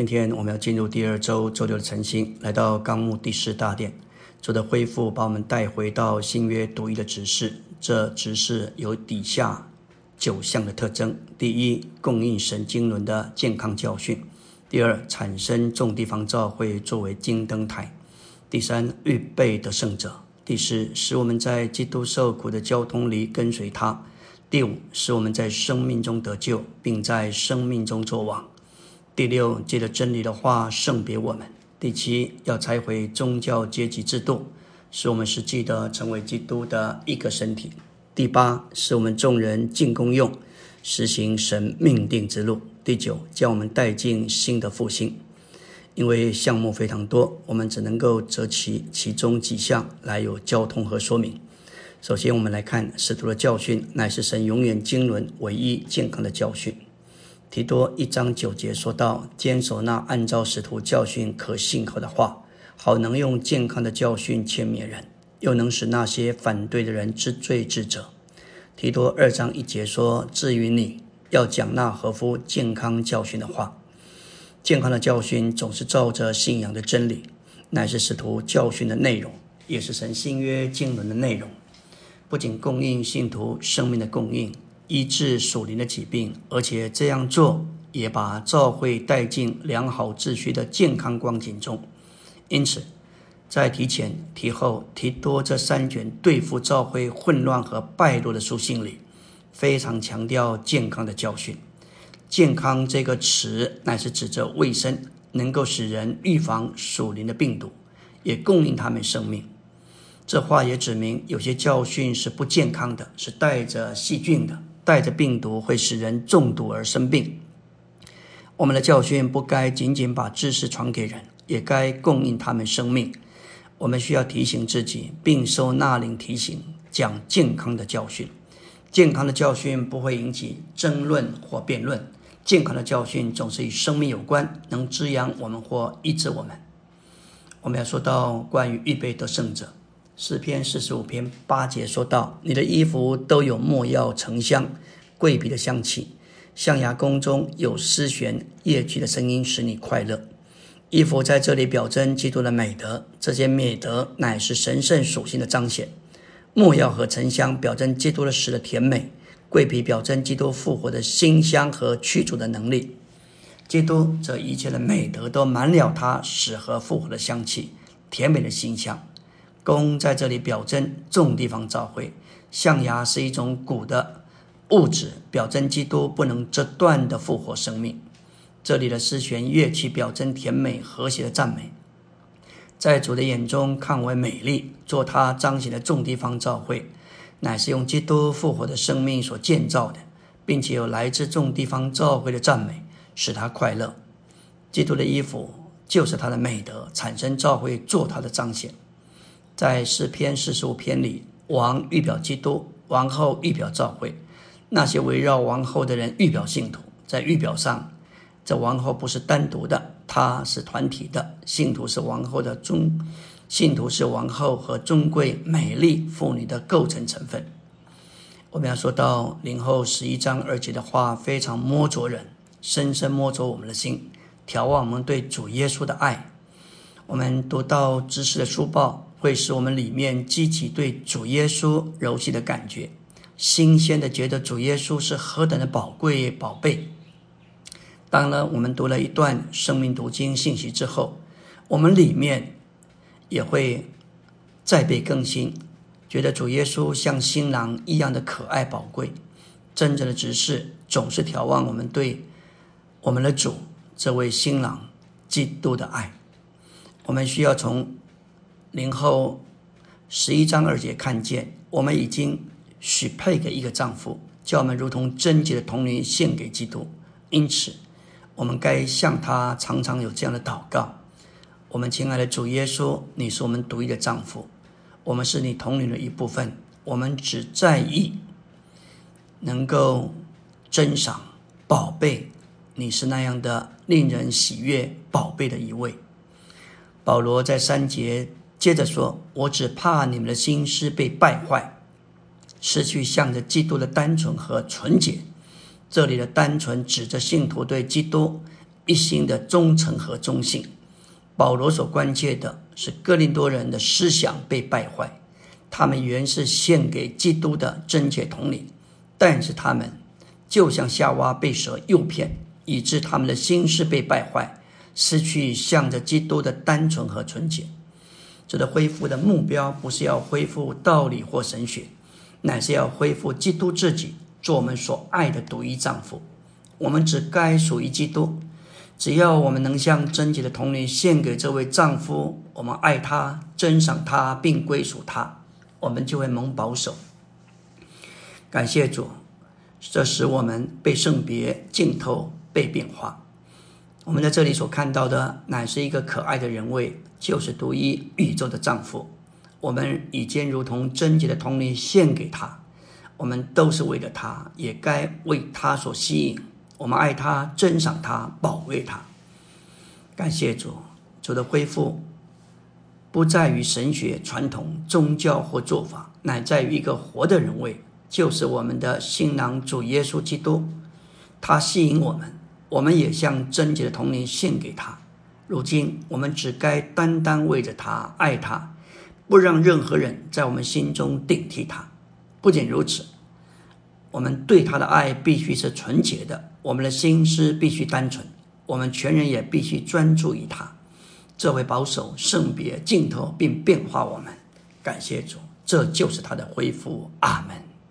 今天我们要进入第二周周六的晨星，来到纲目第四大殿，主的恢复把我们带回到新约独一的指示。这指示有底下九项的特征：第一，供应神经轮的健康教训；第二，产生众地方照会作为金灯台；第三，预备的圣者；第四，使我们在基督受苦的交通里跟随他；第五，使我们在生命中得救，并在生命中作王。第六，借着真理的话圣别我们；第七，要拆毁宗教阶级制度，使我们实际的成为基督的一个身体；第八，使我们众人进公用，实行神命定之路；第九，将我们带进新的复兴。因为项目非常多，我们只能够择其其中几项来有交通和说明。首先，我们来看使徒的教训，乃是神永远经纶唯一健康的教训。提多一章九节说到：“坚守那按照使徒教训可信靠的话，好能用健康的教训劝勉人，又能使那些反对的人知罪知者。”提多二章一节说：“至于你要讲那合乎健康教训的话，健康的教训总是照着信仰的真理，乃是使徒教训的内容，也是神新约经纶的内容，不仅供应信徒生命的供应。”医治属灵的疾病，而且这样做也把教会带进良好秩序的健康光景中。因此，在提前、提后、提多这三卷对付教会混乱和败落的书信里，非常强调健康的教训。健康这个词乃是指着卫生，能够使人预防属灵的病毒，也供应他们生命。这话也指明，有些教训是不健康的，是带着细菌的。带着病毒会使人中毒而生病。我们的教训不该仅仅把知识传给人，也该供应他们生命。我们需要提醒自己，并受纳领提醒，讲健康的教训。健康的教训不会引起争论或辩论。健康的教训总是与生命有关，能滋养我们或医治我们。我们要说到关于预备得胜者。诗篇四十五篇八节说道：“你的衣服都有没药、沉香、桂皮的香气，象牙宫中有丝弦、乐曲的声音，使你快乐。衣服在这里表征基督的美德，这些美德乃是神圣属性的彰显。没药和沉香表征基督的死的甜美，桂皮表征基督复活的馨香和驱逐的能力。基督这一切的美德都满了他死和复活的香气，甜美的馨香。”弓在这里表征众地方召会，象牙是一种古的物质，表征基督不能折断的复活生命。这里的丝弦乐器表征甜美和谐的赞美，在主的眼中看为美丽。做他彰显的众地方召会，乃是用基督复活的生命所建造的，并且有来自众地方召会的赞美，使他快乐。基督的衣服就是他的美德，产生召会做他的彰显。在诗篇四十五篇里，王预表基督，王后预表教会，那些围绕王后的人预表信徒。在预表上，这王后不是单独的，她是团体的。信徒是王后的尊，信徒是王后和尊贵美丽妇女的构成成分。我们要说到零后十一章二节的话，非常摸着人，深深摸着我们的心，眺望我们对主耶稣的爱。我们读到知识的书报。会使我们里面激起对主耶稣柔细的感觉，新鲜的觉得主耶稣是何等的宝贵宝贝。当然，我们读了一段生命读经信息之后，我们里面也会再被更新，觉得主耶稣像新郎一样的可爱宝贵。真正的执事总是眺望我们对我们的主这位新郎基督的爱。我们需要从。零后十一章二节看见，我们已经许配给一个丈夫，叫我们如同贞洁的童女献给基督。因此，我们该向他常常有这样的祷告：我们亲爱的主耶稣，你是我们独一的丈夫，我们是你童女的一部分。我们只在意能够珍赏宝贝，你是那样的令人喜悦宝贝的一位。保罗在三节。接着说：“我只怕你们的心思被败坏，失去向着基督的单纯和纯洁。这里的单纯指着信徒对基督一心的忠诚和忠信。保罗所关切的是哥林多人的思想被败坏，他们原是献给基督的贞洁统领，但是他们就像夏娃被蛇诱骗，以致他们的心思被败坏，失去向着基督的单纯和纯洁。这的恢复的目标不是要恢复道理或神学，乃是要恢复基督自己，做我们所爱的独一丈夫。我们只该属于基督。只要我们能将贞洁的童女献给这位丈夫，我们爱他、珍赏他，并归属他，我们就会蒙保守。感谢主，这使我们被圣别、浸透、被变化。我们在这里所看到的，乃是一个可爱的人位，就是独一宇宙的丈夫。我们已经如同贞洁的童女献给他，我们都是为了他，也该为他所吸引。我们爱他，珍赏他，保卫他。感谢主，主的恢复不在于神学传统、宗教或做法，乃在于一个活的人位，就是我们的新郎主耶稣基督。他吸引我们，我们也向贞洁的童年献给他。如今，我们只该单单为着他爱他，不让任何人在我们心中顶替他。不仅如此。我们对他的爱必须是纯洁的，我们的心思必须单纯，我们全人也必须专注于他。这位保守圣别镜头并变化我们，感谢主，这就是他的恢复。阿门。